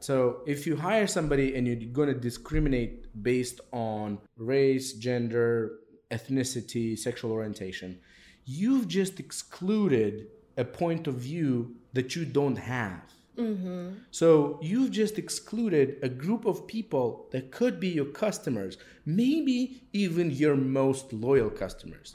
So if you hire somebody and you're going to discriminate based on race, gender, ethnicity, sexual orientation, you've just excluded a point of view that you don't have. Mm-hmm. So you've just excluded a group of people that could be your customers, maybe even your most loyal customers.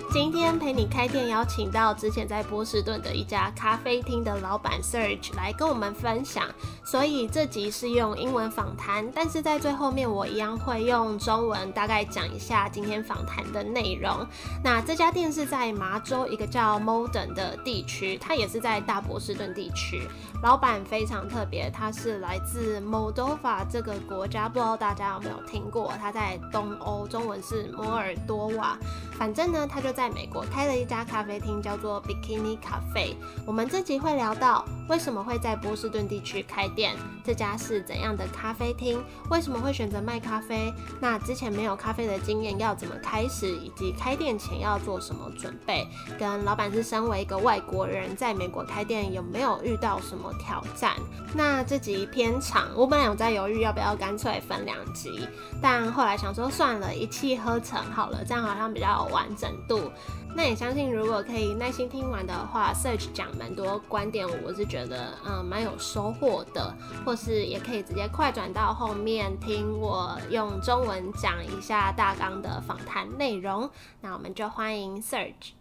今天陪你开店，邀请到之前在波士顿的一家咖啡厅的老板 Serge 来跟我们分享。所以这集是用英文访谈，但是在最后面我一样会用中文大概讲一下今天访谈的内容。那这家店是在麻州一个叫 Moden 的地区，它也是在大波士顿地区。老板非常特别，他是来自 Moldova 这个国家，不知道大家有没有听过？他在东欧，中文是摩尔多瓦。反正呢，他就在在美国开了一家咖啡厅，叫做 Bikini Cafe。我们这集会聊到为什么会在波士顿地区开店，这家是怎样的咖啡厅，为什么会选择卖咖啡？那之前没有咖啡的经验要怎么开始，以及开店前要做什么准备？跟老板是身为一个外国人，在美国开店有没有遇到什么挑战？那这集偏长，我本来有在犹豫要不要干脆分两集，但后来想说算了，一气呵成好了，这样好像比较有完整度。那也相信，如果可以耐心听完的话，Search 讲蛮多观点，我是觉得嗯蛮有收获的，或是也可以直接快转到后面听我用中文讲一下大纲的访谈内容。那我们就欢迎 Search。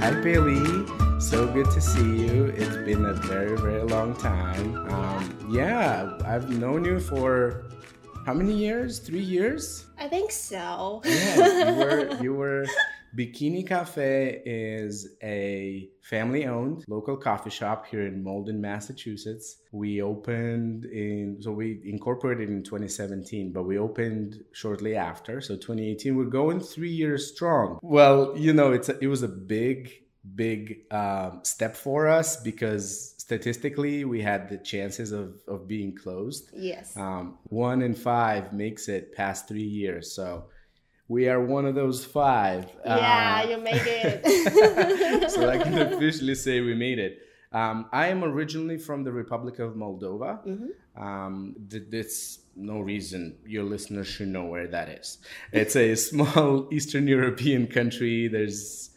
Hi, Bailey. So good to see you. It's been a very, very long time. Um, yeah, I've known you for how many years? Three years? I think so. Yeah, you were, you were. Bikini Cafe is a family owned local coffee shop here in Malden, Massachusetts. We opened in, so we incorporated in 2017, but we opened shortly after. So 2018, we're going three years strong. Well, you know, it's a, it was a big, big um, step for us because statistically we had the chances of, of being closed. Yes. Um, one in five makes it past three years. So we are one of those five. yeah, Uh, you made it. so I can officially say we made it. Um, I am originally from the Republic of Moldova. Um, that's no reason your listeners should know where that is. It's a small Eastern European country. There's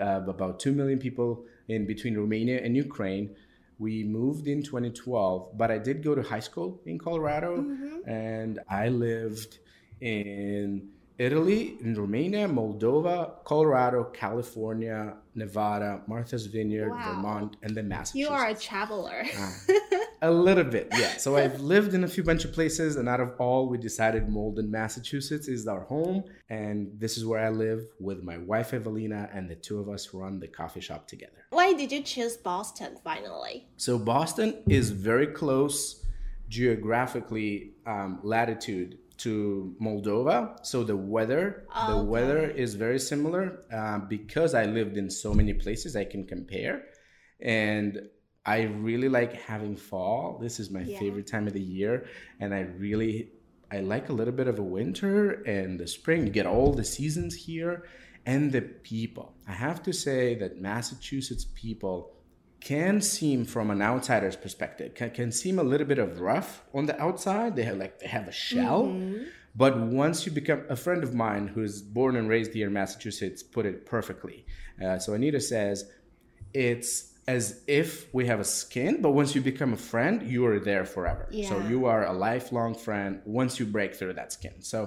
uh, about 2 million people in between Romania and Ukraine. We moved in 2012, but I did go to high school in Colorado mm-hmm. and I lived in Italy, in Romania, Moldova, Colorado, California, Nevada, Martha's Vineyard, Wow. Vermont, and then Massachusetts. you are a traveler. Uh-huh. A little bit, yeah. So I've lived in a few bunch of places, and out of all, we decided Malden, Massachusetts is our home, and this is where I live with my wife Evelina, and the two of us run the coffee shop together. Why did you choose Boston finally? So Boston is very close geographically, um, latitude to Moldova. So the weather, the weather is very similar. Uh, because I lived in so many places, I can compare, and I really like having fall. This is my Yeah. favorite time of the year, and I really I like a little bit of a winter and the spring. You get all the seasons here, and the people. I have to say that Massachusetts people can seem from an outsider's perspective can, can seem a little bit of rough on the outside they have like they have a shell but once you become a friend of mine who's born and raised here in massachusetts put it perfectly uh, so anita says it's as if we have a skin but once you become a friend you are there forever Yeah. so you are a lifelong friend once you break through that skin so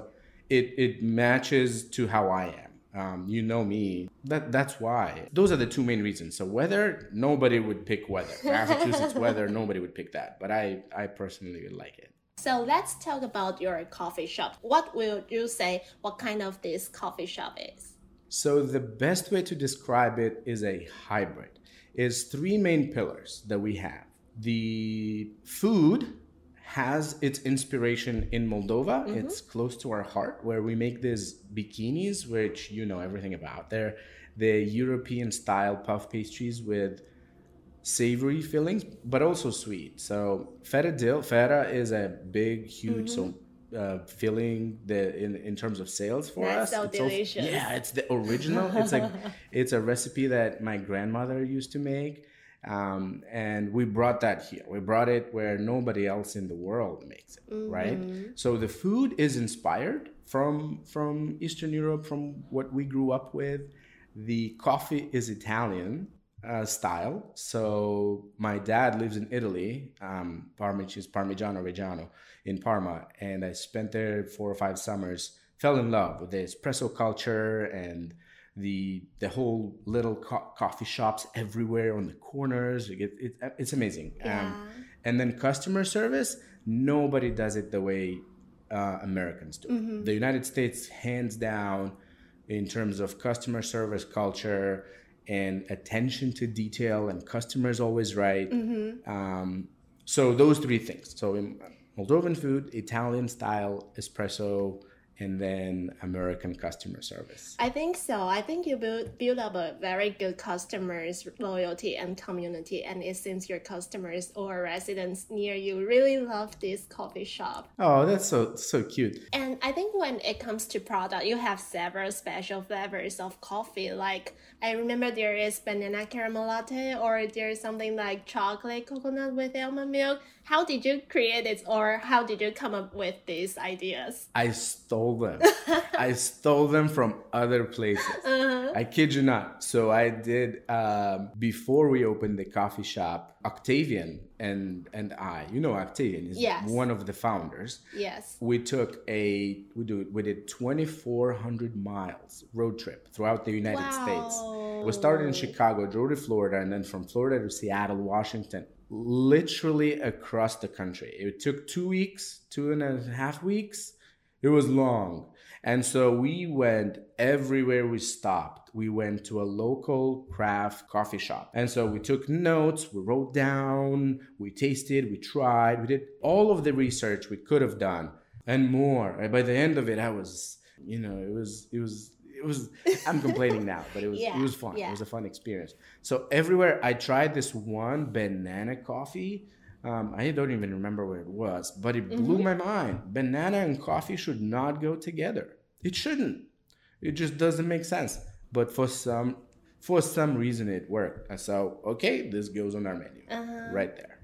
it it matches to how i am um, you know me. That that's why. Those are the two main reasons. So weather, nobody would pick weather. Massachusetts weather, nobody would pick that. But I I personally would like it. So let's talk about your coffee shop. What will you say? What kind of this coffee shop is? So the best way to describe it is a hybrid. Is three main pillars that we have. The food has its inspiration in Moldova. Mm-hmm. It's close to our heart, where we make these bikinis, which you know everything about. They're the European style puff pastries with savory fillings, but also sweet. So feta dill, feta is a big, huge, mm-hmm. so uh, filling the in, in terms of sales for That's us. so It's delicious. yeah, it's the original. It's like it's a recipe that my grandmother used to make. Um, and we brought that here. We brought it where nobody else in the world makes it, right? So the food is inspired from from Eastern Europe, from what we grew up with. The coffee is Italian uh, style. So my dad lives in Italy, um, Parma, which is Parmigiano Reggiano in Parma, and I spent there four or five summers. Fell in love with the espresso culture and the the whole little co- coffee shops everywhere on the corners. Get- it, it's amazing. Um, and then customer service, nobody does it the way uh, Americans do. The United States, hands down, in terms of customer service culture and attention to detail, and customers always right. Um, so those three things. So in Moldovan food, Italian style espresso, and then American customer service. I think so. I think you build build up a very good customers loyalty and community, and it seems your customers or residents near you really love this coffee shop. Oh, that's so so cute. And I think when it comes to product, you have several special flavors of coffee. Like I remember there is banana caramel latte, or there's something like chocolate coconut with almond milk. How did you create it, or how did you come up with these ideas? I stole them. I stole them from other places. I kid you not. So I did um, before we opened the coffee shop. Octavian and and I, you know, Octavian is Yes. one of the founders. Yes. We took a we do we did twenty four hundred miles road trip throughout the United States. We started in Chicago, drove to Florida, and then from Florida to Seattle, Washington, literally across the country. It took two weeks, two and a half weeks. It was long. And so we went everywhere we stopped. We went to a local craft coffee shop. And so we took notes, we wrote down, we tasted, we tried, we did all of the research we could have done and more. And by the end of it, I was, you know, it was, it was, it was, I'm complaining now, but it was, Yeah, it was fun. yeah. It was a fun experience. So everywhere I tried this one banana coffee. Um, I don't even remember what it was, but it blew Mm-hmm. my mind. Banana and coffee should not go together. It shouldn't. It just doesn't make sense. But for some, for some reason, it worked. So, okay, this goes on our menu Uh-huh. right there.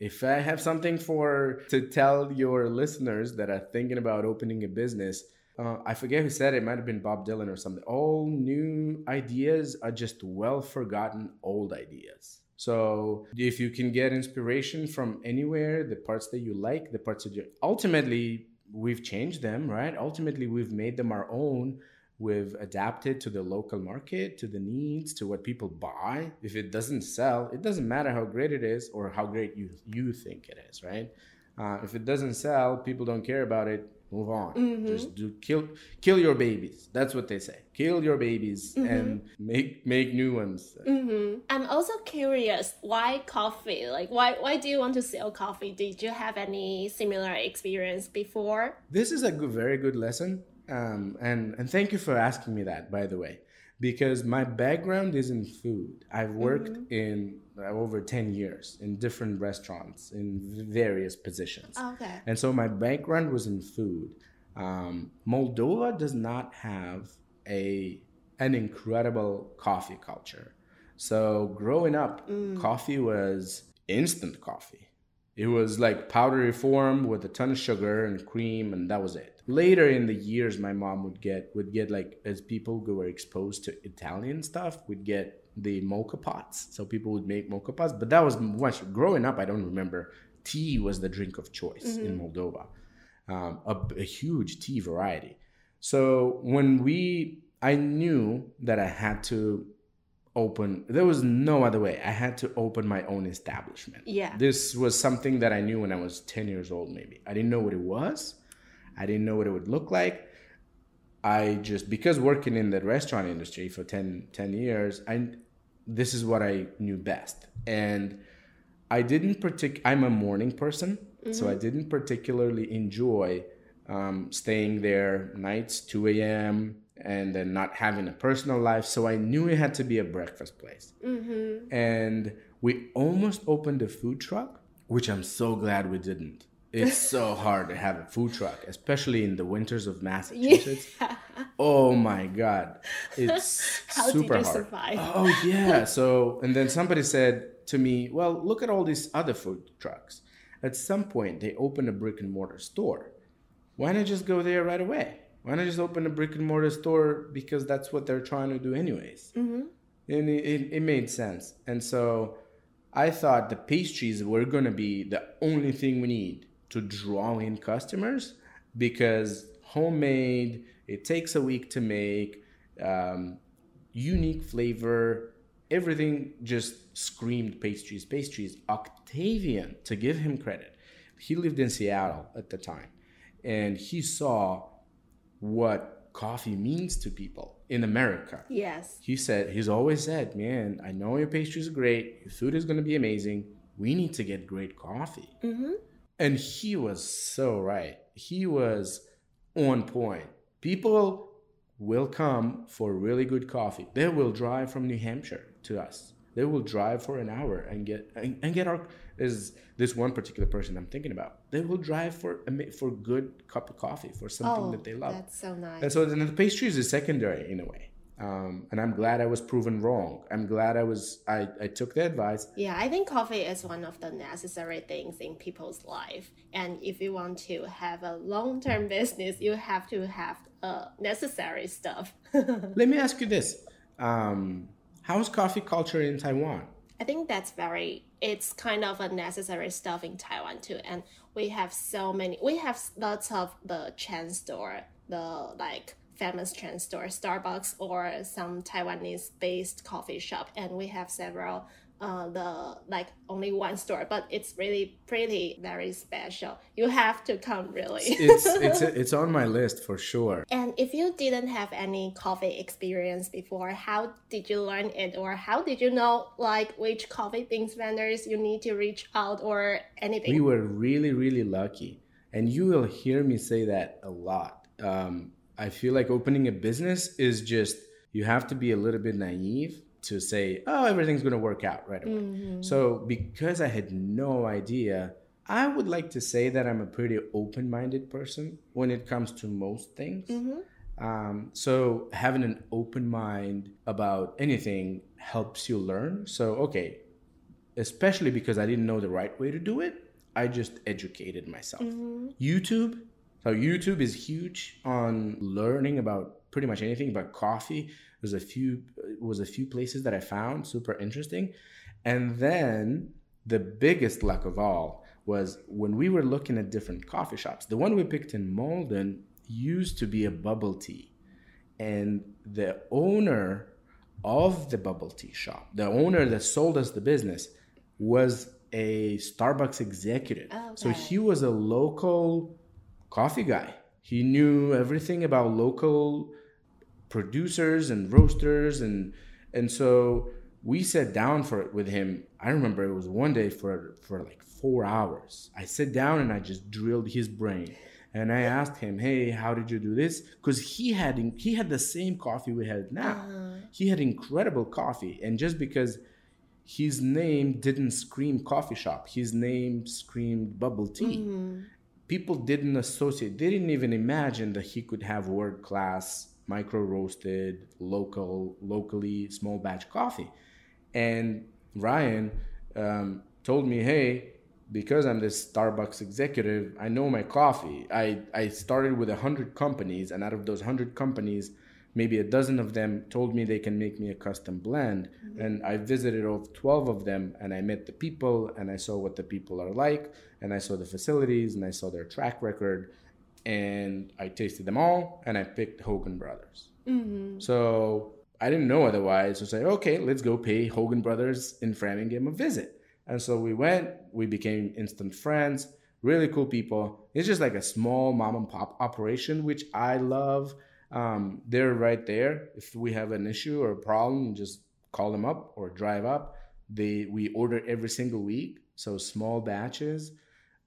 If I have something for to tell your listeners that are thinking about opening a business, uh, I forget who said it. it might have been Bob Dylan or something. All new ideas are just well forgotten old ideas. So if you can get inspiration from anywhere, the parts that you like, the parts that you ultimately we've changed them, right? Ultimately, we've made them our own. We've adapted to the local market, to the needs, to what people buy. If it doesn't sell, it doesn't matter how great it is or how great you you think it is, right? Uh, if it doesn't sell, people don't care about it. Move on. Just do kill kill your babies. That's what they say. Kill your babies and make make new ones. Mm-hmm. I'm also curious why coffee? Like, why why do you want to sell coffee? Did you have any similar experience before? This is a good, very good lesson, um, and and thank you for asking me that. By the way, because my background is in food. I've worked in uh, over ten years in different restaurants in various positions. Okay. And so my background was in food. Um, Moldova does not have a an incredible coffee culture. So growing up, coffee was instant coffee. It was like powdery form with a ton of sugar and cream, and that was it. Later in the years, my mom would get would get like as people who were exposed to Italian stuff, would get the mocha pots. So people would make mocha pots, but that was much growing up. I don't remember. Tea was the drink of choice in Moldova, um, a, a huge tea variety. So when we, I knew that I had to open. There was no other way. I had to open my own establishment. Yeah. This was something that I knew when I was 10 years old, maybe. I didn't know what it was, I didn't know what it would look like. I just, because working in the restaurant industry for 10, 10 years, I, this is what I knew best. And I didn't partic, I'm a morning person, so I didn't particularly enjoy um, staying there nights, 2 a.m., and then not having a personal life. So I knew it had to be a breakfast place Mm-hmm. and we almost opened a food truck, which I'm so glad we didn't. It's so hard to have a food truck, especially in the winters of Massachusetts. Yeah. Oh my god, it's How super did you hard. survive? Oh yeah. So and then somebody said to me, "Well, look at all these other food trucks. At some point, they open a brick and mortar store. Why not just go there right away? Why not just open a brick and mortar store because that's what they're trying to do anyways?" Mm-hmm. And it, it, it made sense. And so I thought the pastries were going to be the only thing we need to draw in customers because homemade, it takes a week to make, um, unique flavor, everything just screamed pastries, pastries. Octavian, to give him credit, he lived in Seattle at the time and he saw what coffee means to people in America. Yes. He said, he's always said, man, I know your pastries are great. Your food is going to be amazing. We need to get great coffee. Mm-hmm. And he was so right. He was on point. People will come for really good coffee. They will drive from New Hampshire to us. They will drive for an hour and get and, and get our is this one particular person I'm thinking about. They will drive for a for good cup of coffee for something Oh, that they love. that's so nice. And so then the pastries is secondary in a way. Um, and I'm glad I was proven wrong. I'm glad I was I, I took the advice. Yeah, I think coffee is one of the necessary things in people's life. And if you want to have a long term business, you have to have uh, necessary stuff. Let me ask you this. Um, how's coffee culture in Taiwan? I think that's very it's kind of a necessary stuff in Taiwan too. And we have so many we have lots of the chain store, the like famous chain store, Starbucks or some Taiwanese based coffee shop and we have several uh, the like only one store, but it's really pretty, very special. You have to come really. It's it's it's on my list for sure. And if you didn't have any coffee experience before, how did you learn it, or how did you know like which coffee things vendors you need to reach out, or anything? We were really really lucky, and you will hear me say that a lot. Um, I feel like opening a business is just you have to be a little bit naive to say, oh, everything's going to work out right away. Mm-hmm. So, because I had no idea, I would like to say that I'm a pretty open minded person when it comes to most things. Mm-hmm. Um, so, having an open mind about anything helps you learn. So, okay, especially because I didn't know the right way to do it, I just educated myself. Mm-hmm. YouTube. So YouTube is huge on learning about pretty much anything about coffee. There's a few was a few places that I found super interesting. And then the biggest luck of all was when we were looking at different coffee shops. The one we picked in Malden used to be a bubble tea. And the owner of the bubble tea shop, the owner that sold us the business, was a Starbucks executive. Oh, so he was a local coffee guy. He knew everything about local producers and roasters and and so we sat down for it with him. I remember it was one day for for like 4 hours. I sat down and I just drilled his brain. And I asked him, "Hey, how did you do this?" Because he had he had the same coffee we had now. Uh-huh. He had incredible coffee, and just because his name didn't scream coffee shop, his name screamed bubble tea. Mm-hmm. People didn't associate, they didn't even imagine that he could have world class, micro roasted, local, locally small batch coffee. And Ryan um, told me, hey, because I'm this Starbucks executive, I know my coffee. I, I started with 100 companies, and out of those 100 companies, maybe a dozen of them told me they can make me a custom blend. Mm-hmm. And I visited all 12 of them, and I met the people, and I saw what the people are like, and I saw the facilities, and I saw their track record. And I tasted them all, and I picked Hogan Brothers. Mm-hmm. So I didn't know otherwise. So I said, okay, let's go pay Hogan Brothers in Framingham a visit. And so we went, we became instant friends, really cool people. It's just like a small mom and pop operation, which I love. Um, they're right there. If we have an issue or a problem, just call them up or drive up. They we order every single week, so small batches,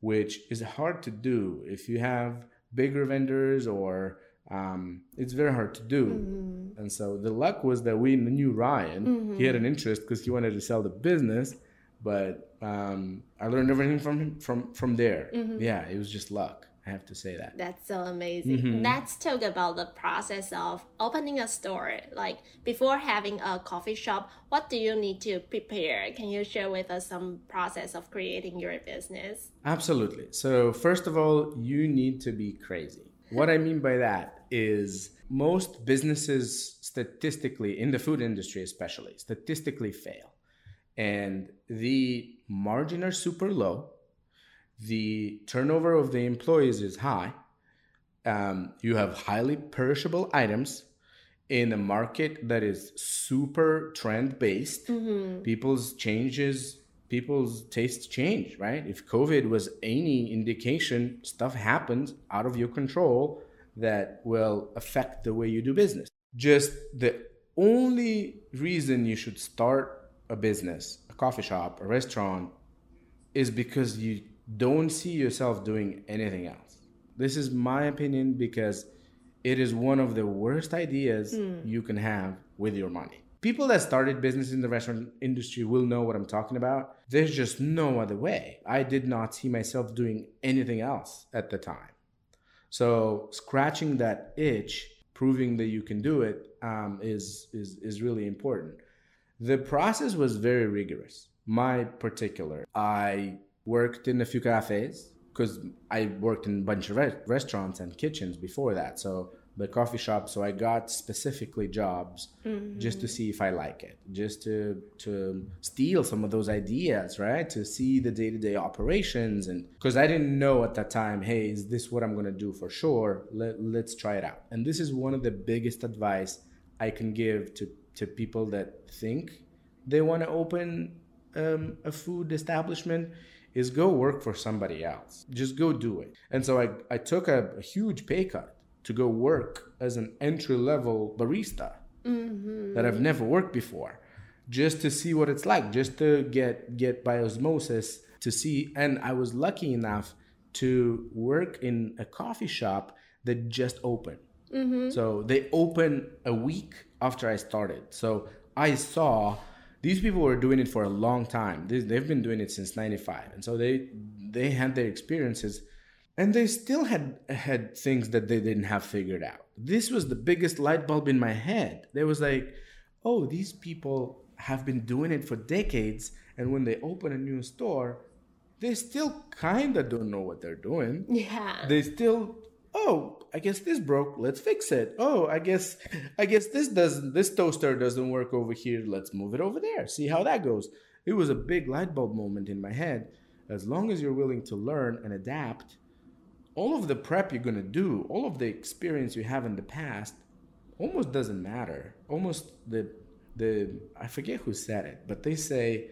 which is hard to do if you have bigger vendors or um, it's very hard to do. And so the luck was that we knew Ryan. He had an interest because he wanted to sell the business. but um, I learned everything from him from from there. Yeah, it was just luck. I have to say that. That's so amazing. Mm-hmm. Let's talk about the process of opening a store. Like before having a coffee shop, what do you need to prepare? Can you share with us some process of creating your business? Absolutely. So, first of all, you need to be crazy. What I mean by that is most businesses, statistically, in the food industry especially, statistically fail. And the margin are super low. The turnover of the employees is high. Um, you have highly perishable items in a market that is super trend based. People's changes, people's tastes change, right? If COVID was any indication, stuff happens out of your control that will affect the way you do business. Just the only reason you should start a business, a coffee shop, a restaurant, is because you don't see yourself doing anything else. This is my opinion because it is one of the worst ideas you can have with your money. People that started business in the restaurant industry will know what I'm talking about. There's just no other way. I did not see myself doing anything else at the time. So scratching that itch, proving that you can do it, um, is is is really important. The process was very rigorous. My particular, I worked in a few cafes because I worked in a bunch of re- restaurants and kitchens before that. So the coffee shop. So I got specifically jobs just to see if I like it, just to to steal some of those ideas, right? To see the day to day operations, and because I didn't know at that time, hey, is this what I'm gonna do for sure? Let, let's try it out. And this is one of the biggest advice I can give to to people that think they want to open um, a food establishment is go work for somebody else. Just go do it. And so I, I took a, a huge pay cut to go work as an entry level barista mm-hmm. that I've never worked before, just to see what it's like, just to get get by osmosis to see. And I was lucky enough to work in a coffee shop that just opened. Mm-hmm. So they opened a week after I started. So I saw these people were doing it for a long time. They, they've been doing it since '95, and so they they had their experiences, and they still had had things that they didn't have figured out. This was the biggest light bulb in my head. There was like, oh, these people have been doing it for decades, and when they open a new store, they still kind of don't know what they're doing Yeah. they still oh i guess this broke. Let's fix it. Oh i guess i guess this doesn't this toaster doesn't work over here. Let's move it over there. See how that goes. It was a big light bulb moment in my head. As long as you're willing to learn and adapt all of the prep you're going to do all of the experience you have in the past almost doesn't matter. Almost the the i forget who said it but they say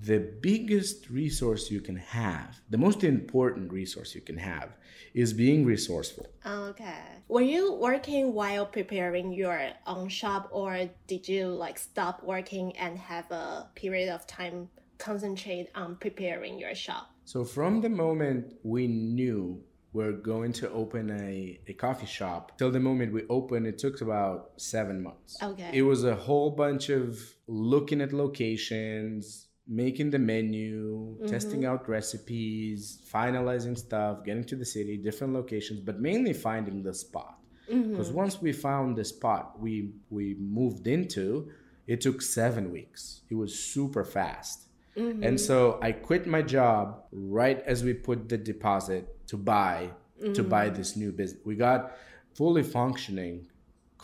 the biggest resource you can have, the most important resource you can have, is being resourceful. Okay. Were you working while preparing your own shop, or did you like stop working and have a period of time concentrate on preparing your shop? So, from the moment we knew we're going to open a, a coffee shop till the moment we opened, it took about seven months. Okay. It was a whole bunch of looking at locations, making the menu, mm-hmm. testing out recipes, finalizing stuff, getting to the city, different locations, but mainly finding the spot. Mm-hmm. Because once we found the spot we we moved into, it took seven weeks. It was super fast. Mm-hmm. And so I quit my job right as we put the deposit to buy to buy this new business. We got fully functioning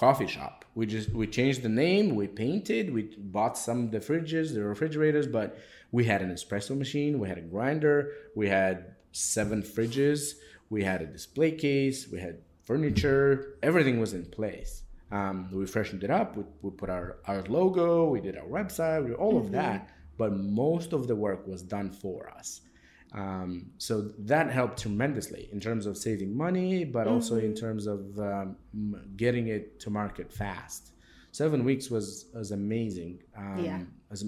coffee shop. We just we changed the name, we painted, we bought some of the fridges, the refrigerators, but we had an espresso machine, we had a grinder, we had seven fridges, we had a display case, we had furniture, everything was in place. Um, we freshened it up. We, we put our, our logo. We did our website. We all of that. But most of the work was done for us. Um, so that helped tremendously in terms of saving money, but also in terms of um, getting it to market fast. Seven weeks was was amazing. Um, Yeah. was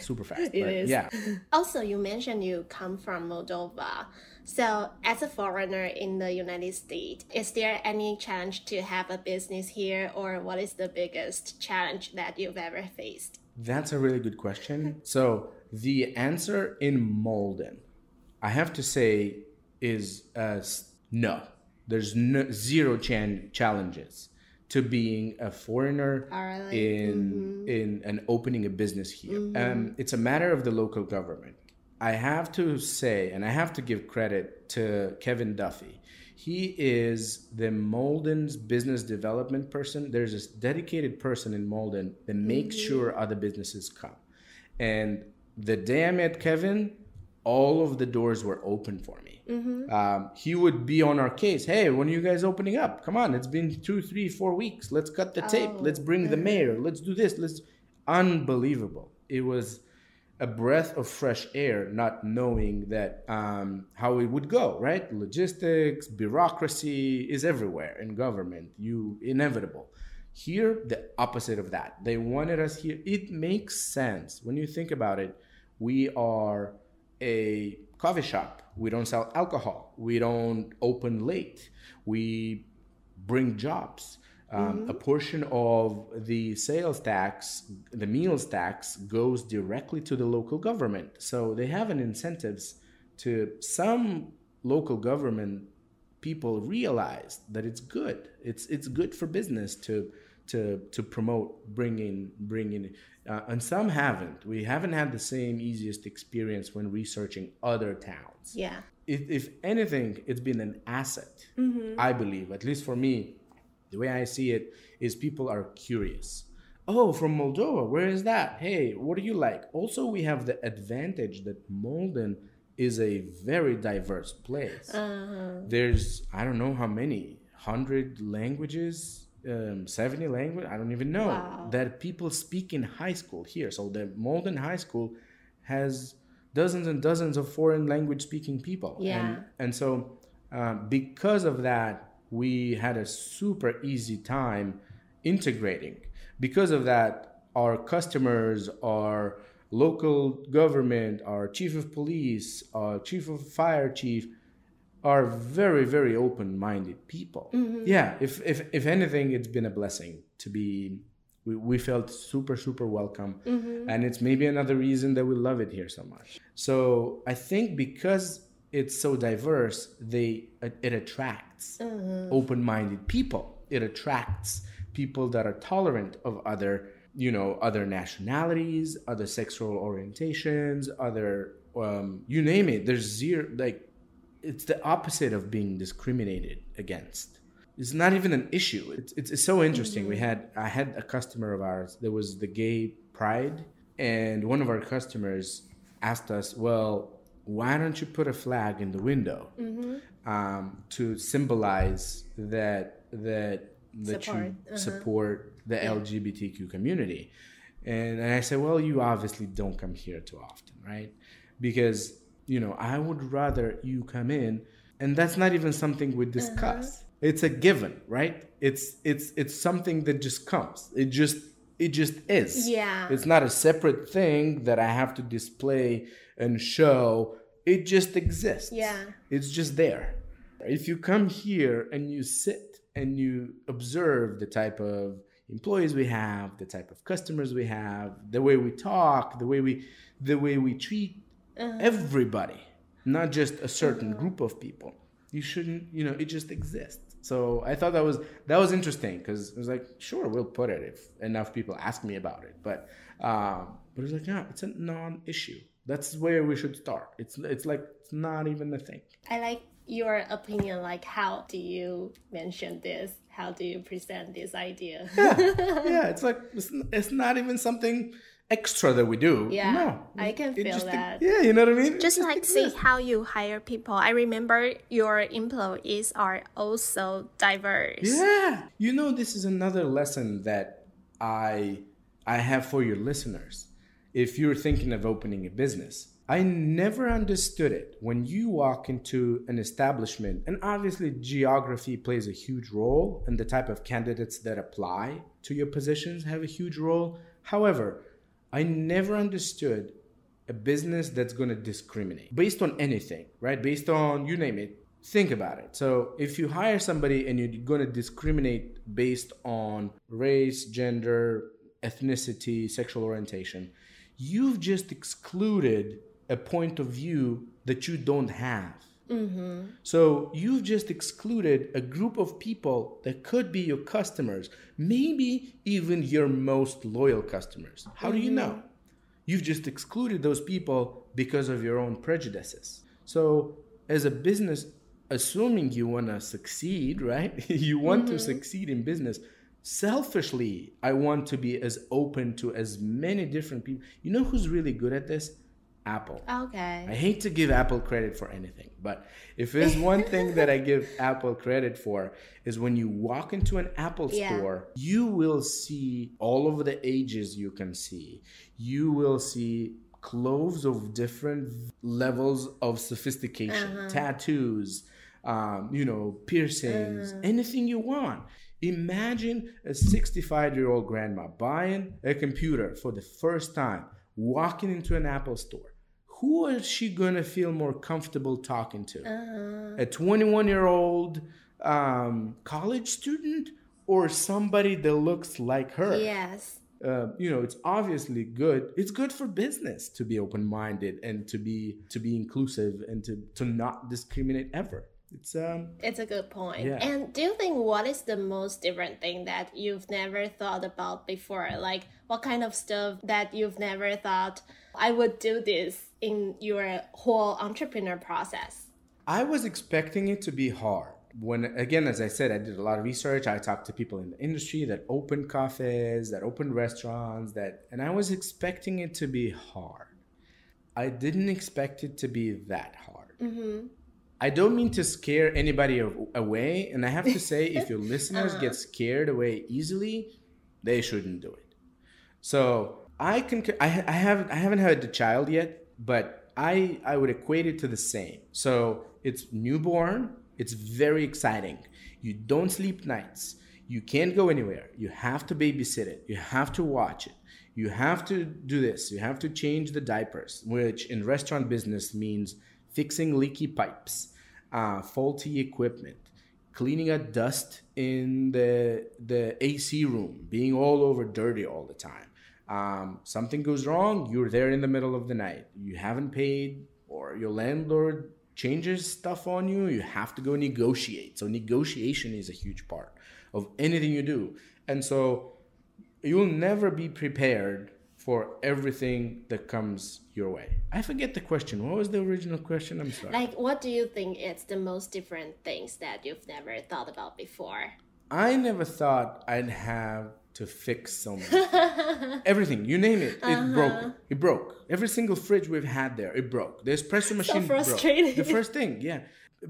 super fast. It but is. Yeah. Also, you mentioned you come from Moldova. So, as a foreigner in the United States, is there any challenge to have a business here, or what is the biggest challenge that you've ever faced? That's a really good question. So The answer in Malden, I have to say, is uh, no. There's no, zero chan- challenges to being a foreigner Alright. in in and opening a business here. Um, it's a matter of the local government. I have to say, and I have to give credit to Kevin Duffy. He is the Malden's business development person. There's this dedicated person in Malden that makes sure other businesses come. And the day I met Kevin, all of the doors were open for me. Um, he would be on our case. Hey, when are you guys opening up? Come on, it's been two, three, four weeks. Let's cut the tape. Oh, Let's bring the mayor. Let's do this. Let's. Unbelievable. It was a breath of fresh air, not knowing that um, how it would go. Right? Logistics, bureaucracy is everywhere in government. You inevitable. Here, the opposite of that. They wanted us here. It makes sense when you think about it. We are a coffee shop. We don't sell alcohol. We don't open late. We bring jobs. Um, A portion of the sales tax, the meals tax, goes directly to the local government. So they have an incentives to some local government people realize that it's good. It's it's good for business to to to promote bringing bringing, uh, and some haven't. We haven't had the same easiest experience when researching other towns. Yeah. If, if anything, it's been an asset. I believe, at least for me, the way I see it is people are curious. Oh, from Moldova, where is that? Hey, what do you like? Also, we have the advantage that Malden is a very diverse place. There's I don't know how many hundred languages, um, seventy language. I don't even know Wow. that people speak in high school here. So the Malden High School has dozens and dozens of foreign language speaking people. Yeah. And, and so um, because of that, we had a super easy time integrating. Because of that, our customers, our local government, our chief of police, our chief of fire chief, are very very open-minded people. Mm-hmm. Yeah if, if if anything it's been a blessing to be we, we felt super super welcome. Mm-hmm. And it's maybe another reason that we love it here so much. So i think because it's so diverse they it attracts uh-huh. open-minded people. It attracts people that are tolerant of other you know other nationalities other sexual orientations other um, you name it. There's zero like it's the opposite of being discriminated against. It's not even an issue. It's, it's, it's so interesting. We had i had a customer of ours there was the gay pride and one of our customers asked us well why don't you put a flag in the window um, to symbolize that that that Support, you uh-huh. support the lgbtq community? And, and i said well you obviously don't come here too often right? Because you know i would rather you come in and that's not even something we uh-huh. discuss. It's a given right? It's it's it's something that just comes. It just it just is. Yeah. it's not a separate thing that i have to display and show. It just exists. Yeah. it's just there. If you come here and you sit and you observe the type of employees we have the type of customers we have the way we talk the way we the way we treat everybody not just a certain group of people. You shouldn't you know it just exists. So i thought that was that was interesting because it was like sure we'll put it if enough people ask me about it. But um but it was like yeah it's a non-issue. That's where we should start. It's it's like it's not even a thing. I like your opinion. Like, how do you mention this? How do you present this idea? yeah, yeah it's like it's, it's not even something extra that we do Yeah, no I can It feel just- that. yeah you know what i mean It just like see exists. how you hire people. I remember your employees are also diverse. Yeah. You know, this is another lesson that I I have for your listeners. If you're thinking of opening a business, I never understood it when you walk into an establishment, and obviously geography plays a huge role, and the type of candidates that apply to your positions have a huge role. However, I never understood a business that's going to discriminate based on anything, right? Based on you name it. Think about it. So, if you hire somebody and you're going to discriminate based on race, gender, ethnicity, sexual orientation, you've just excluded a point of view that you don't have. Mm-hmm. So you've just excluded a group of people that could be your customers, maybe even your most loyal customers. How do you mm-hmm. know? You've just excluded those people because of your own prejudices. So, as a business, assuming you want to succeed, right? you want to mm-hmm. succeed in business. Selfishly, I want to be as open to as many different people. You know who's really good at this? Apple. Okay. I hate to give Apple credit for anything, but if there's one thing that I give Apple credit for is when you walk into an Apple Yeah. store, you will see all of the ages you can see. You will see clothes of different levels of sophistication, tattoos, um, you know, piercings, anything you want. Imagine a 65 year old grandma buying a computer for the first time, walking into an Apple store who is she gonna feel more comfortable talking to? A 21 year old um, college student or somebody that looks like her? Yes. Uh, you know, it's obviously good. It's good for business to be open minded and to be to be inclusive and to to not discriminate ever. It's um It's a good point. Yeah. And do you think what is the most different thing that you've never thought about before? Like what kind of stuff that you've never thought I would do this in your whole entrepreneur process? I was expecting it to be hard. When again, as I said, I did a lot of research. I talked to people in the industry that opened cafes, that opened restaurants, that and I was expecting it to be hard. I didn't expect it to be that hard. Mm-hmm. I don't mean to scare anybody away, and I have to say, if your listeners uh-huh. get scared away easily, they shouldn't do it. So I can I, I haven't I haven't had a child yet, but I I would equate it to the same. So it's newborn. It's very exciting. You don't sleep nights. You can't go anywhere. You have to babysit it. You have to watch it. You have to do this. You have to change the diapers, which in restaurant business means fixing leaky pipes, uh, faulty equipment, cleaning up dust in the the AC room, being all over dirty all the time. Um, something goes wrong, you're there in the middle of the night. You haven't paid, or your landlord changes stuff on you. You have to go negotiate. So negotiation is a huge part of anything you do, and so you'll never be prepared for everything that comes your way. I forget the question. What was the original question? I'm sorry. Like what do you think is the most different things that you've never thought about before? I never thought I'd have to fix so many. Everything, you name it, it broke. It broke. Every single fridge we've had there, it broke. The espresso machine broke. frustrating. The first thing, yeah.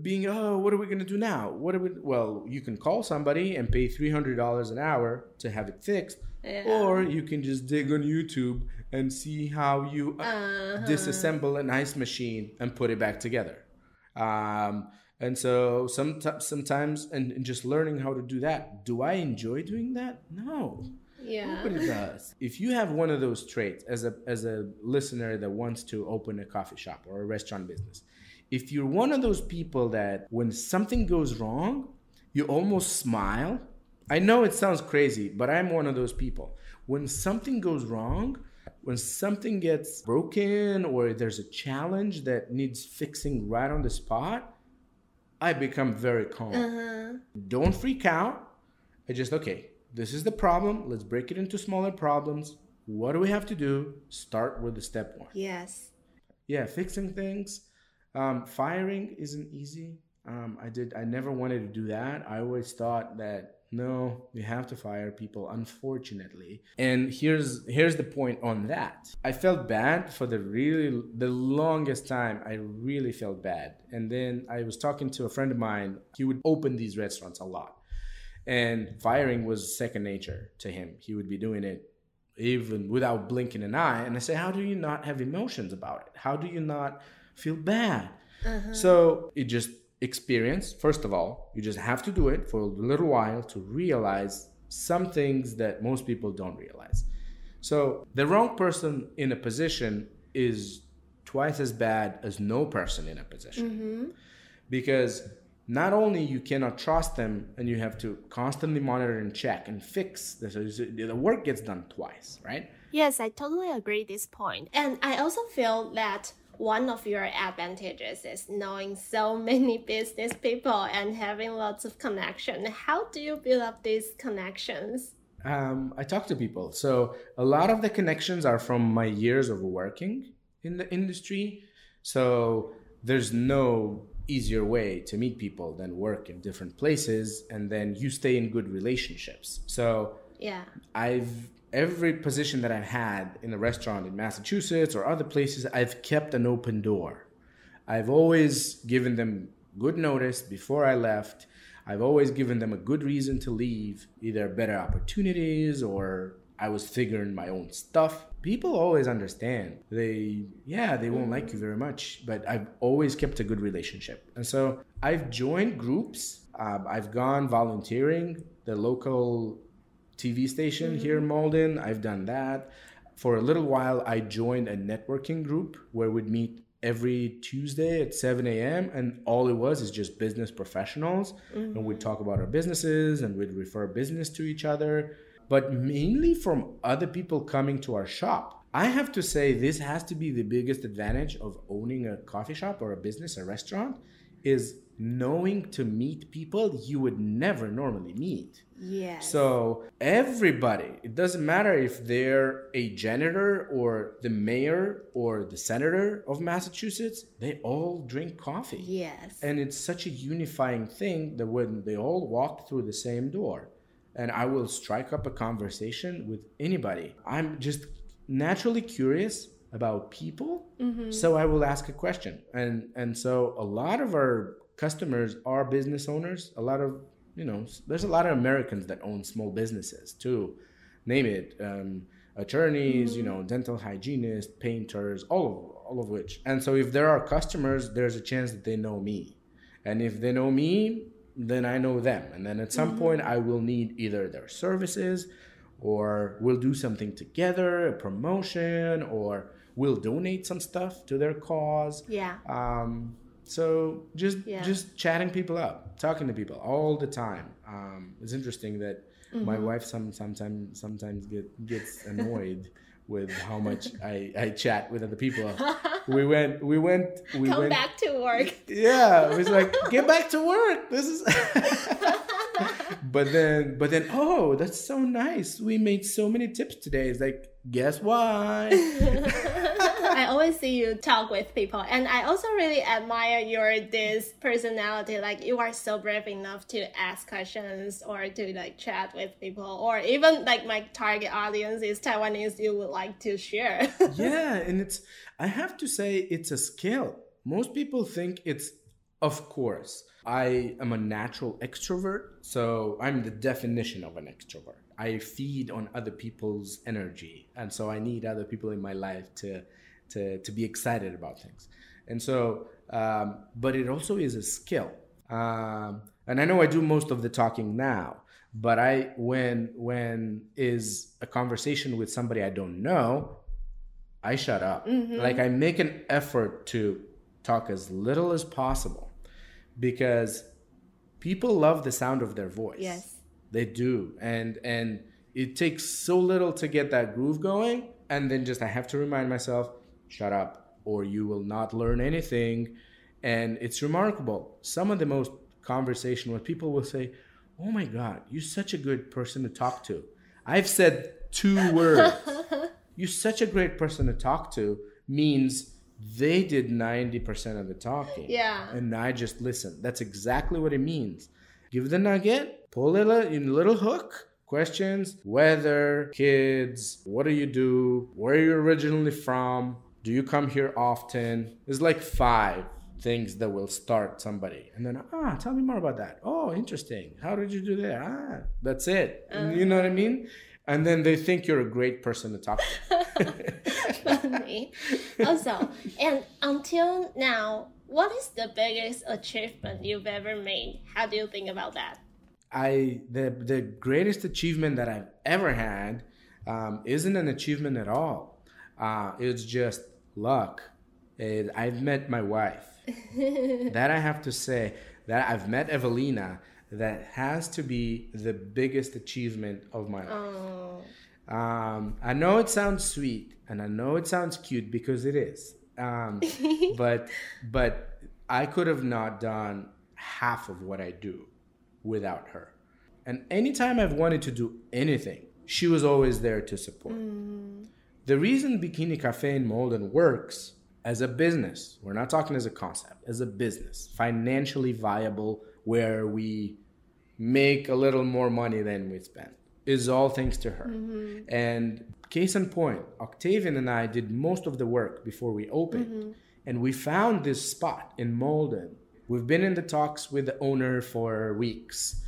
Being, oh, what are we gonna do now? What are we? Well, you can call somebody and pay three hundred dollars an hour to have it fixed, or you can just dig on YouTube and see how you uh, disassemble an ice machine and put it back together. Um, and so some, sometimes, and, and just learning how to do that. Do I enjoy doing that? No. Yeah. Nobody does. If you have one of those traits as a as a listener that wants to open a coffee shop or a restaurant business, if you're one of those people that when something goes wrong, you almost smile. I know it sounds crazy, but I'm one of those people. When something goes wrong, when something gets broken or there's a challenge that needs fixing right on the spot, I become very calm. Don't freak out. I just, okay, this is the problem. Let's break it into smaller problems. What do we have to do? Start with the step one. Yes. Yeah, fixing things. Um, firing isn't easy. Um, I did. I never wanted to do that. I always thought that no, we have to fire people. Unfortunately, and here's here's the point on that. I felt bad for the really the longest time. I really felt bad, and then I was talking to a friend of mine. He would open these restaurants a lot, and firing was second nature to him. He would be doing it even without blinking an eye. And I say, how do you not have emotions about it? How do you not feel bad? Uh-huh. So it just experience. First of all, you just have to do it for a little while to realize some things that most people don't realize. So the wrong person in a position is twice as bad as no person in a position. Mm-hmm. Because not only you cannot trust them and you have to constantly monitor and check and fix the, the work gets done twice right yes i totally agree this point and i also feel that one of your advantages is knowing so many business people and having lots of connection. How do you build up these connections? Um, i talk to people. So a lot of the connections are from my years of working in the industry. So there's no easier way to meet people than work in different places and then you stay in good relationships. So yeah. I've every position that i've had in a restaurant in massachusetts or other places i've kept an open door i've always given them good notice before i left i've always given them a good reason to leave either better opportunities or I was figuring my own stuff. People always understand. They, yeah, they won't like you very much, but I've always kept a good relationship. And so I've joined groups. Um, I've gone volunteering the local TV station mm-hmm. here in Malden. I've done that. For a little while, I joined a networking group where we'd meet every Tuesday at 7 a.m. And all it was is just business professionals. Mm-hmm. And we'd talk about our businesses and we'd refer business to each other but mainly from other people coming to our shop. I have to say, this has to be the biggest advantage of owning a coffee shop or a business, a restaurant, is knowing to meet people you would never normally meet. Yes. So everybody, it doesn't matter if they're a janitor or the mayor or the senator of Massachusetts, they all drink coffee. Yes. And it's such a unifying thing that when they all walk through the same door, and I will strike up a conversation with anybody. I'm just naturally curious about people, mm-hmm. so I will ask a question. And and so a lot of our customers are business owners. A lot of you know, there's a lot of Americans that own small businesses too. Name it, um, attorneys, you know, dental hygienists, painters, all of all of which. And so if there are customers, there's a chance that they know me. And if they know me, then I know them. And then at some mm-hmm. point, I will need either their services or we'll do something together, a promotion, or we'll donate some stuff to their cause. Yeah. Um, so just yeah. just chatting people up, talking to people all the time. Um, it's interesting that mm-hmm. my wife some sometimes sometimes get gets annoyed with how much I, I chat with other people. we went we went we come went, back to work. Yeah, it was like get back to work. This is. but then but then oh that's so nice. We made so many tips today. It's like guess why. I always see you talk with people, and I also really admire your this personality. Like you are so brave enough to ask questions or to like chat with people, or even like my target audience is Taiwanese. You would like to share. yeah, and it's I have to say it's a skill. Most people think it's of course. I am a natural extrovert, so I'm the definition of an extrovert. I feed on other people's energy, and so I need other people in my life to to, to be excited about things. And so, um, but it also is a skill. Um, and I know I do most of the talking now, but I when when is a conversation with somebody I don't know, I shut up. Mm-hmm. Like I make an effort to talk as little as possible because people love the sound of their voice. Yes. They do. And and it takes so little to get that groove going and then just I have to remind myself shut up or you will not learn anything. And it's remarkable. Some of the most conversation where people will say, Oh my God, you're such a good person to talk to. I've said two words. you're such a great person to talk to means they did 90% of the talking. Yeah. And I just listen. That's exactly what it means. Give the nugget, pull it in a little hook, questions, weather, kids, what do you do, where are you originally from, do you come here often? it's like five things that will start somebody. And then, ah, tell me more about that. Oh, interesting. How did you do that? Ah, that's it. Uh, you know what I mean? And then they think you're a great person to talk to. Funny. Also, and until now, what is the biggest achievement you've ever made? How do you think about that? I the the greatest achievement that I've ever had um, isn't an achievement at all. Uh, it's just luck. I've met my wife. that I have to say. that I've met Evelina that has to be the biggest achievement of my life. Oh. Um, I know it sounds sweet and I know it sounds cute because it is. Um, but but I could have not done half of what I do without her. And anytime I've wanted to do anything, she was always there to support. The reason Bikini Cafe in Malden works as a business, we're not talking as a concept, as a business, financially viable, where we make a little more money than we spend, is all thanks to her. Mm-hmm. And case in point, Octavian and I did most of the work before we opened, mm-hmm. and we found this spot in Malden. We've been in the talks with the owner for weeks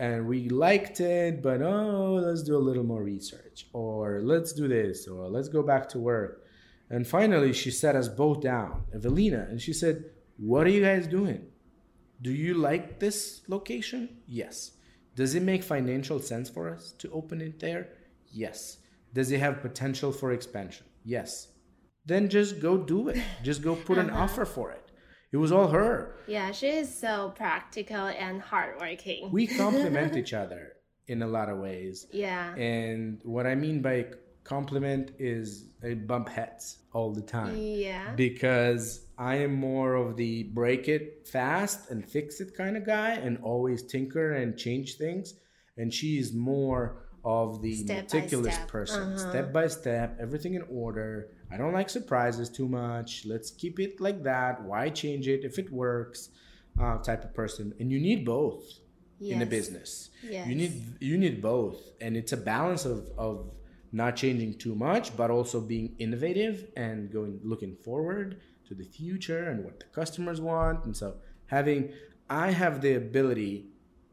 and we liked it, but oh, let's do a little more research, or let's do this, or let's go back to work. And finally, she sat us both down, Evelina, and she said, What are you guys doing? Do you like this location? Yes. Does it make financial sense for us to open it there? Yes. Does it have potential for expansion? Yes. Then just go do it. Just go put an uh-huh. offer for it. It was all her. Yeah, she is so practical and hardworking. We complement each other in a lot of ways. yeah. And what I mean by compliment is I bump heads all the time. Yeah. Because I am more of the break it fast and fix it kind of guy and always tinker and change things. And she is more of the Step meticulous step. person, Uh-huh. step by step, everything in order. I don't like surprises too much. Let's keep it like that. Why change it if it works? Uh, type of person. And you need both in a business. Yes. You need you need both, and it's a balance of of not changing too much, but also being innovative and going looking forward to the future and what the customers want. And so having I have the ability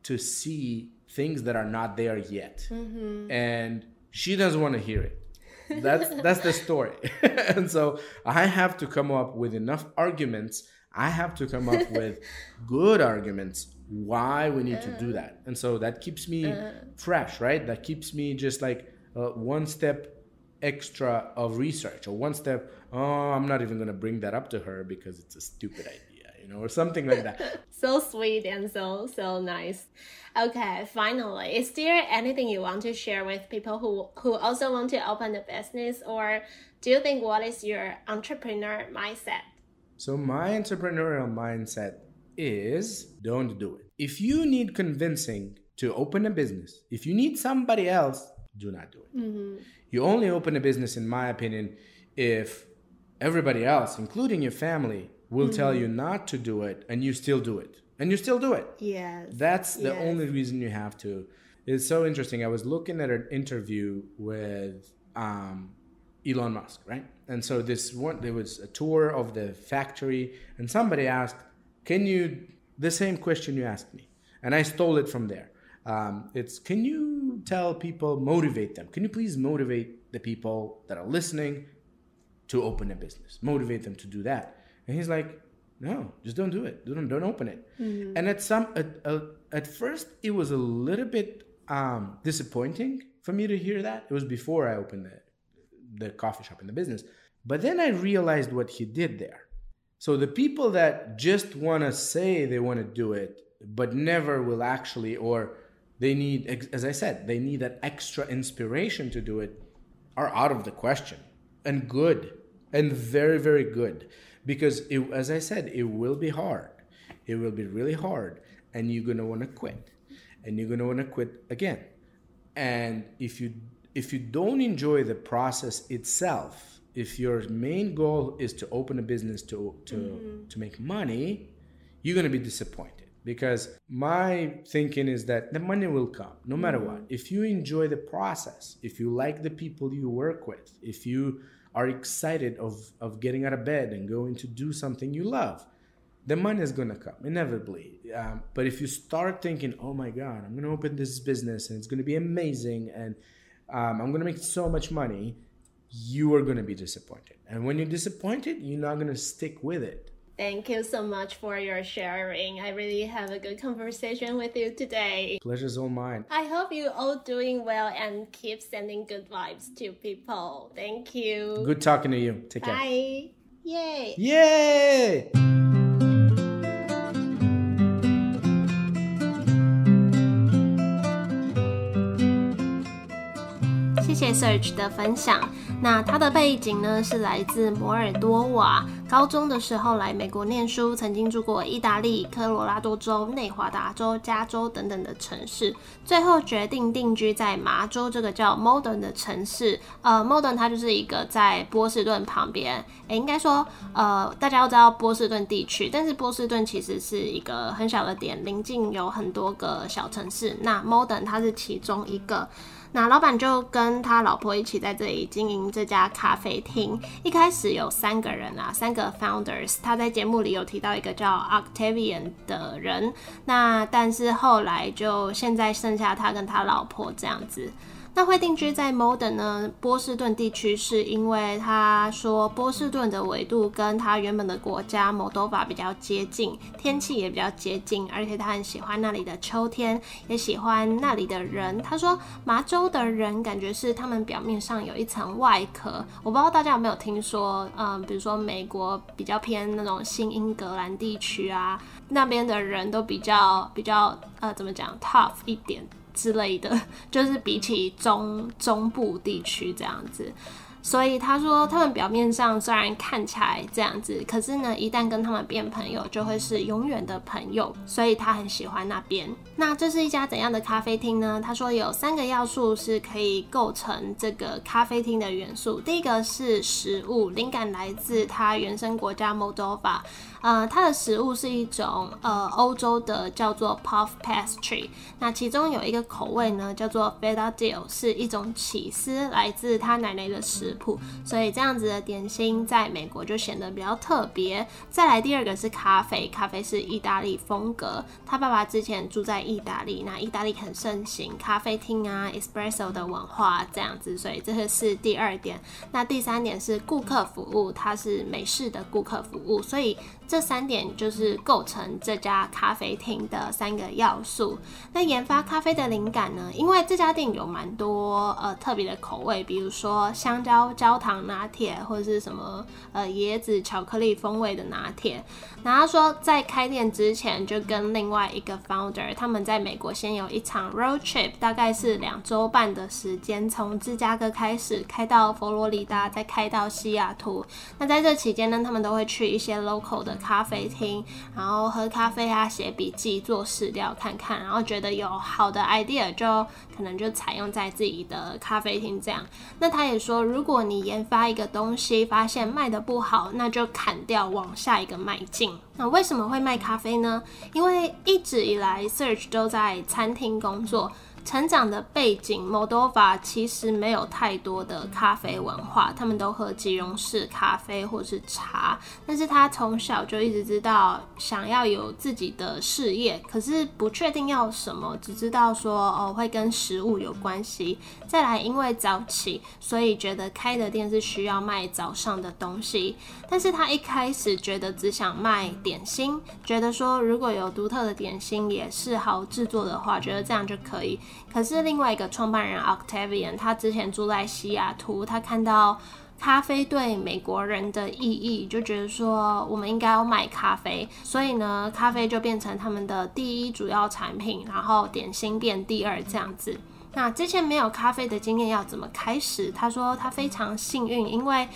to see things that are not there yet, Mm-hmm. and she doesn't want to hear it. That's that's the story. and so I have to come up with enough arguments. I have to come up with good arguments why we need to do that. And so that keeps me fresh, right? That keeps me just like uh, one step extra of research or one step, oh, I'm not even going to bring that up to her because it's a stupid idea, you know, or something like that. So sweet and so so nice. Okay, finally, is there anything you want to share with people who who also want to open a business, or do you think what is your entrepreneur mindset? So my entrepreneurial mindset is don't do it. If you need convincing to open a business, if you need somebody else, do not do it. Mm-hmm. You only open a business, in my opinion, if everybody else, including your family, will tell you not to do it and you still do it. And you still do it. Yes. That's the Yes. only reason you have to. It's so interesting. I was looking at an interview with um, Elon Musk, right? And so this one, there was a tour of the factory, and somebody asked, "Can you?" The same question you asked me, and I stole it from there. Um, it's, "Can you tell people, motivate them? Can you please motivate the people that are listening to open a business? Motivate them to do that?" And he's like, "No, just don't do it. Don't don't open it." And at some at, uh, at first, it was a little bit um, disappointing for me to hear that. It was before I opened the the coffee shop in the business, but then I realized what he did there. So the people that just want to say they want to do it, but never will actually, or they need, as I said, they need that extra inspiration to do it, are out of the question, and good, and very very good, because it, as I said, it will be hard. It will be really hard, and you're gonna want to quit, and you're gonna want to quit again. And if you if you don't enjoy the process itself, if your main goal is to open a business to to mm-hmm. to make money, you're going to be disappointed because my thinking is that the money will come no matter what. Mm-hmm. If you enjoy the process, if you like the people you work with, if you are excited of of getting out of bed and going to do something you love, the money is going to come inevitably. Um, but if you start thinking, oh my God, I'm going to open this business and it's going to be amazing and um, I'm going to make so much money, you are going to be disappointed. And when you're disappointed, you're not going to stick with it. Thank you so much for your sharing. I really have a good conversation with you today. Pleasure's all mine. I hope you all doing well and keep sending good vibes to people. Thank you. Good talking to you. Take Bye. care. Bye. Yay. Yay. Serge 的分享。那他的背景呢是来自摩尔多瓦，高中的时候来美国念书，曾经住过意大利、科罗拉多州、内华达州、加州等等的城市，最后决定定居在麻州这个叫 Modern 的城市。呃，Modern 它就是一个在波士顿旁边，诶，应该说，呃，大家都知道波士顿地区，但是波士顿其实是一个很小的点，临近有很多个小城市。那 Modern 它是其中一个。那老板就跟他老婆一起在这里经营这家咖啡厅。一开始有三个人啊，三个 founders。他在节目里有提到一个叫 Octavian 的人。那但是后来就现在剩下他跟他老婆这样子。那会定居在 Modern 呢？波士顿地区是因为他说波士顿的纬度跟他原本的国家 Moldova 比较接近，天气也比较接近，而且他很喜欢那里的秋天，也喜欢那里的人。他说麻州的人感觉是他们表面上有一层外壳。我不知道大家有没有听说，嗯，比如说美国比较偏那种新英格兰地区啊，那边的人都比较比较呃，怎么讲 tough 一点。之类的，就是比起中中部地区这样子。所以他说，他们表面上虽然看起来这样子，可是呢，一旦跟他们变朋友，就会是永远的朋友。所以他很喜欢那边。那这是一家怎样的咖啡厅呢？他说有三个要素是可以构成这个咖啡厅的元素。第一个是食物，灵感来自他原生国家 Moldova。呃，它的食物是一种呃欧洲的叫做 puff pastry。那其中有一个口味呢，叫做 feta deal，是一种起司，来自他奶奶的食所以这样子的点心在美国就显得比较特别。再来第二个是咖啡，咖啡是意大利风格。他爸爸之前住在意大利，那意大利很盛行咖啡厅啊，espresso 的文化这样子。所以这个是第二点。那第三点是顾客服务，它是美式的顾客服务，所以。这三点就是构成这家咖啡厅的三个要素。那研发咖啡的灵感呢？因为这家店有蛮多呃特别的口味，比如说香蕉焦糖拿铁，或者是什么呃椰子巧克力风味的拿铁。然后说在开店之前就跟另外一个 founder，他们在美国先有一场 road trip，大概是两周半的时间，从芝加哥开始开到佛罗里达，再开到西雅图。那在这期间呢，他们都会去一些 local 的。咖啡厅，然后喝咖啡啊，写笔记，做试料看看，然后觉得有好的 idea 就可能就采用在自己的咖啡厅这样。那他也说，如果你研发一个东西，发现卖的不好，那就砍掉，往下一个迈进。那为什么会卖咖啡呢？因为一直以来 Search 都在餐厅工作。成长的背景，Moldova 其实没有太多的咖啡文化，他们都喝即溶式咖啡或是茶。但是他从小就一直知道想要有自己的事业，可是不确定要什么，只知道说哦会跟食物有关系。再来，因为早起，所以觉得开的店是需要卖早上的东西。但是他一开始觉得只想卖点心，觉得说如果有独特的点心也是好制作的话，觉得这样就可以。可是另外一个创办人 Octavian，他之前住在西雅图，他看到咖啡对美国人的意义，就觉得说我们应该要卖咖啡，所以呢，咖啡就变成他们的第一主要产品，然后点心变第二这样子。那之前没有咖啡的经验要怎么开始？他说他非常幸运，因为。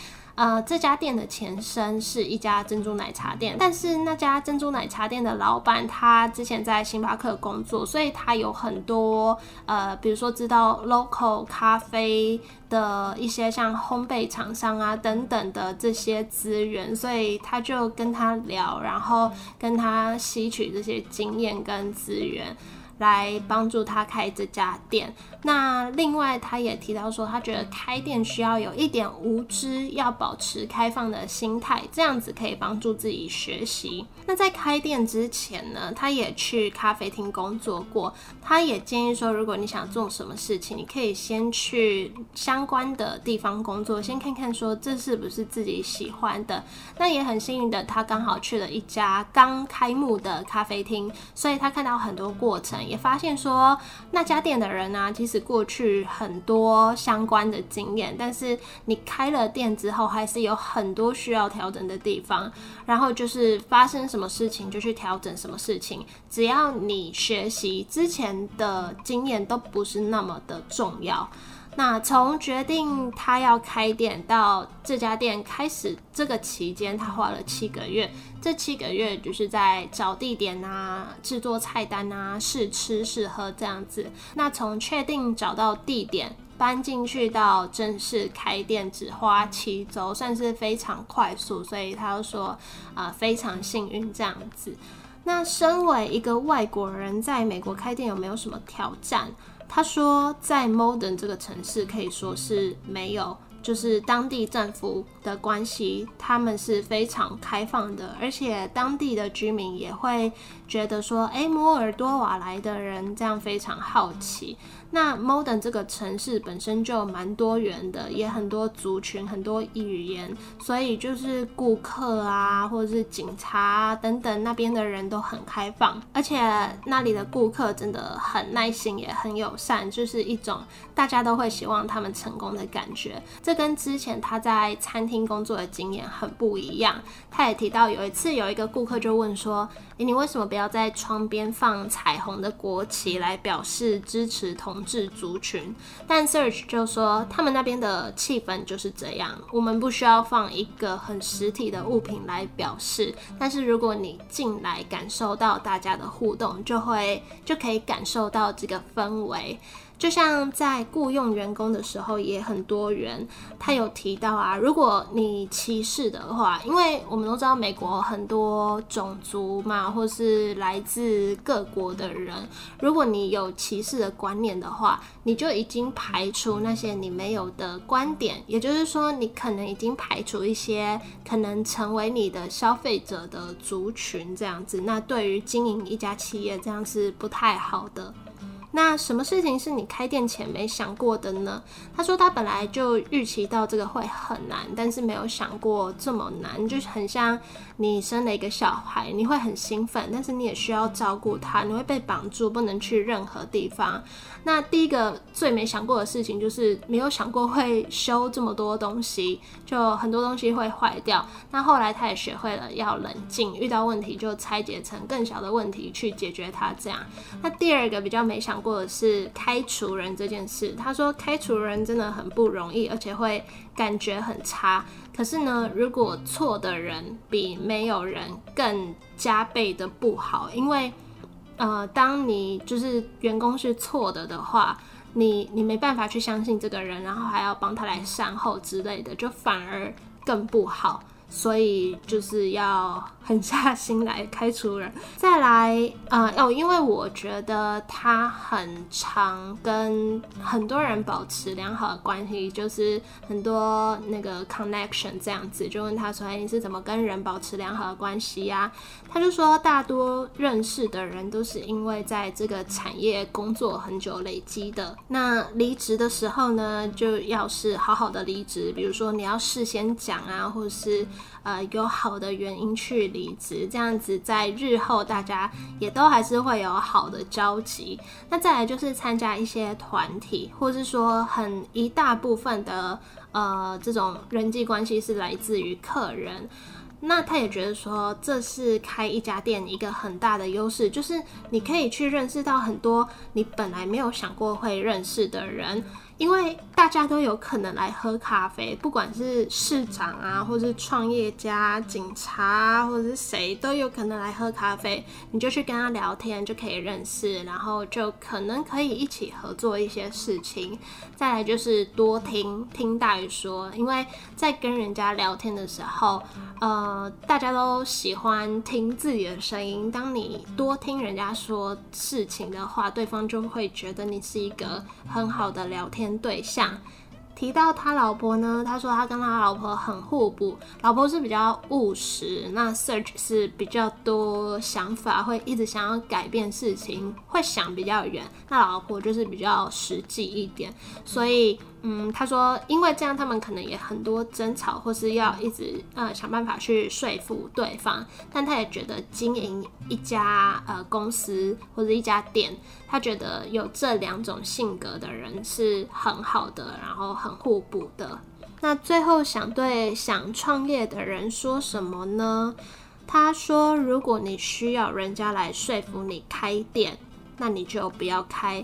呃，这家店的前身是一家珍珠奶茶店，但是那家珍珠奶茶店的老板他之前在星巴克工作，所以他有很多呃，比如说知道 local 咖啡的一些像烘焙厂商啊等等的这些资源，所以他就跟他聊，然后跟他吸取这些经验跟资源。来帮助他开这家店。那另外，他也提到说，他觉得开店需要有一点无知，要保持开放的心态，这样子可以帮助自己学习。那在开店之前呢，他也去咖啡厅工作过。他也建议说，如果你想做什么事情，你可以先去相关的地方工作，先看看说这是不是自己喜欢的。那也很幸运的，他刚好去了一家刚开幕的咖啡厅，所以他看到很多过程。也发现说那家店的人呢，其实过去很多相关的经验，但是你开了店之后，还是有很多需要调整的地方。然后就是发生什么事情就去调整什么事情，只要你学习之前的经验都不是那么的重要。那从决定他要开店到这家店开始这个期间，他花了七个月。这七个月就是在找地点啊、制作菜单啊、试吃试喝这样子。那从确定找到地点、搬进去到正式开店，只花七周，算是非常快速。所以他说啊，非常幸运这样子。那身为一个外国人，在美国开店有没有什么挑战？他说，在 Modern 这个城市可以说是没有，就是当地政府的关系，他们是非常开放的，而且当地的居民也会觉得说，诶，摩尔多瓦来的人这样非常好奇。那 Modern 这个城市本身就蛮多元的，也很多族群、很多语言，所以就是顾客啊，或者是警察啊等等那边的人都很开放，而且那里的顾客真的很耐心，也很友善，就是一种大家都会希望他们成功的感觉。这跟之前他在餐厅工作的经验很不一样。他也提到有一次有一个顾客就问说。你为什么不要在窗边放彩虹的国旗来表示支持同志族群？但 Search 就说他们那边的气氛就是这样，我们不需要放一个很实体的物品来表示。但是如果你进来感受到大家的互动，就会就可以感受到这个氛围。就像在雇佣员工的时候也很多元，他有提到啊，如果你歧视的话，因为我们都知道美国很多种族嘛，或是来自各国的人，如果你有歧视的观念的话，你就已经排除那些你没有的观点，也就是说，你可能已经排除一些可能成为你的消费者的族群这样子，那对于经营一家企业这样是不太好的。那什么事情是你开店前没想过的呢？他说他本来就预期到这个会很难，但是没有想过这么难，就是很像你生了一个小孩，你会很兴奋，但是你也需要照顾他，你会被绑住，不能去任何地方。那第一个最没想过的事情就是没有想过会修这么多东西，就很多东西会坏掉。那后来他也学会了要冷静，遇到问题就拆解成更小的问题去解决它。这样。那第二个比较没想过的是开除人这件事。他说开除人真的很不容易，而且会感觉很差。可是呢，如果错的人比没有人更加倍的不好，因为。呃，当你就是员工是错的的话，你你没办法去相信这个人，然后还要帮他来善后之类的，就反而更不好。所以就是要狠下心来开除人，再来，呃，哦，因为我觉得他很常跟很多人保持良好的关系，就是很多那个 connection 这样子。就问他说：“哎，你是怎么跟人保持良好的关系呀？”他就说：“大多认识的人都是因为在这个产业工作很久累积的。那离职的时候呢，就要是好好的离职，比如说你要事先讲啊，或者是。”呃，有好的原因去离职，这样子在日后大家也都还是会有好的交集。那再来就是参加一些团体，或是说很一大部分的呃这种人际关系是来自于客人。那他也觉得说这是开一家店一个很大的优势，就是你可以去认识到很多你本来没有想过会认识的人。因为大家都有可能来喝咖啡，不管是市长啊，或是创业家、警察，或者是谁都有可能来喝咖啡。你就去跟他聊天，就可以认识，然后就可能可以一起合作一些事情。再来就是多听，听大于说，因为在跟人家聊天的时候，呃，大家都喜欢听自己的声音。当你多听人家说事情的话，对方就会觉得你是一个很好的聊天。对象提到他老婆呢，他说他跟他老婆很互补，老婆是比较务实，那 Search 是比较多想法，会一直想要改变事情，会想比较远，那老婆就是比较实际一点，所以。嗯，他说，因为这样他们可能也很多争吵，或是要一直呃想办法去说服对方。但他也觉得经营一家呃公司或者一家店，他觉得有这两种性格的人是很好的，然后很互补的。那最后想对想创业的人说什么呢？他说，如果你需要人家来说服你开店，那你就不要开。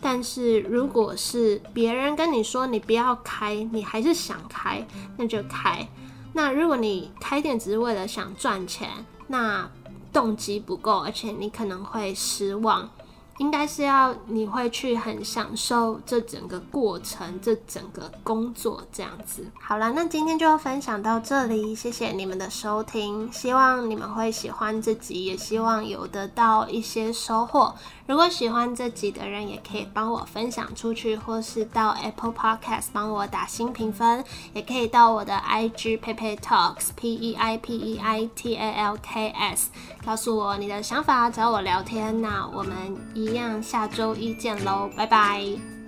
但是如果是别人跟你说你不要开，你还是想开，那就开。那如果你开店只是为了想赚钱，那动机不够，而且你可能会失望。应该是要你会去很享受这整个过程，这整个工作这样子。好了，那今天就分享到这里，谢谢你们的收听，希望你们会喜欢这集，也希望有得到一些收获。如果喜欢这集的人，也可以帮我分享出去，或是到 Apple Podcast 帮我打新评分，也可以到我的 IG Pepe Talks P E I P E I T A L K S，告诉我你的想法，找我聊天。那我们一样下周一见喽，拜拜。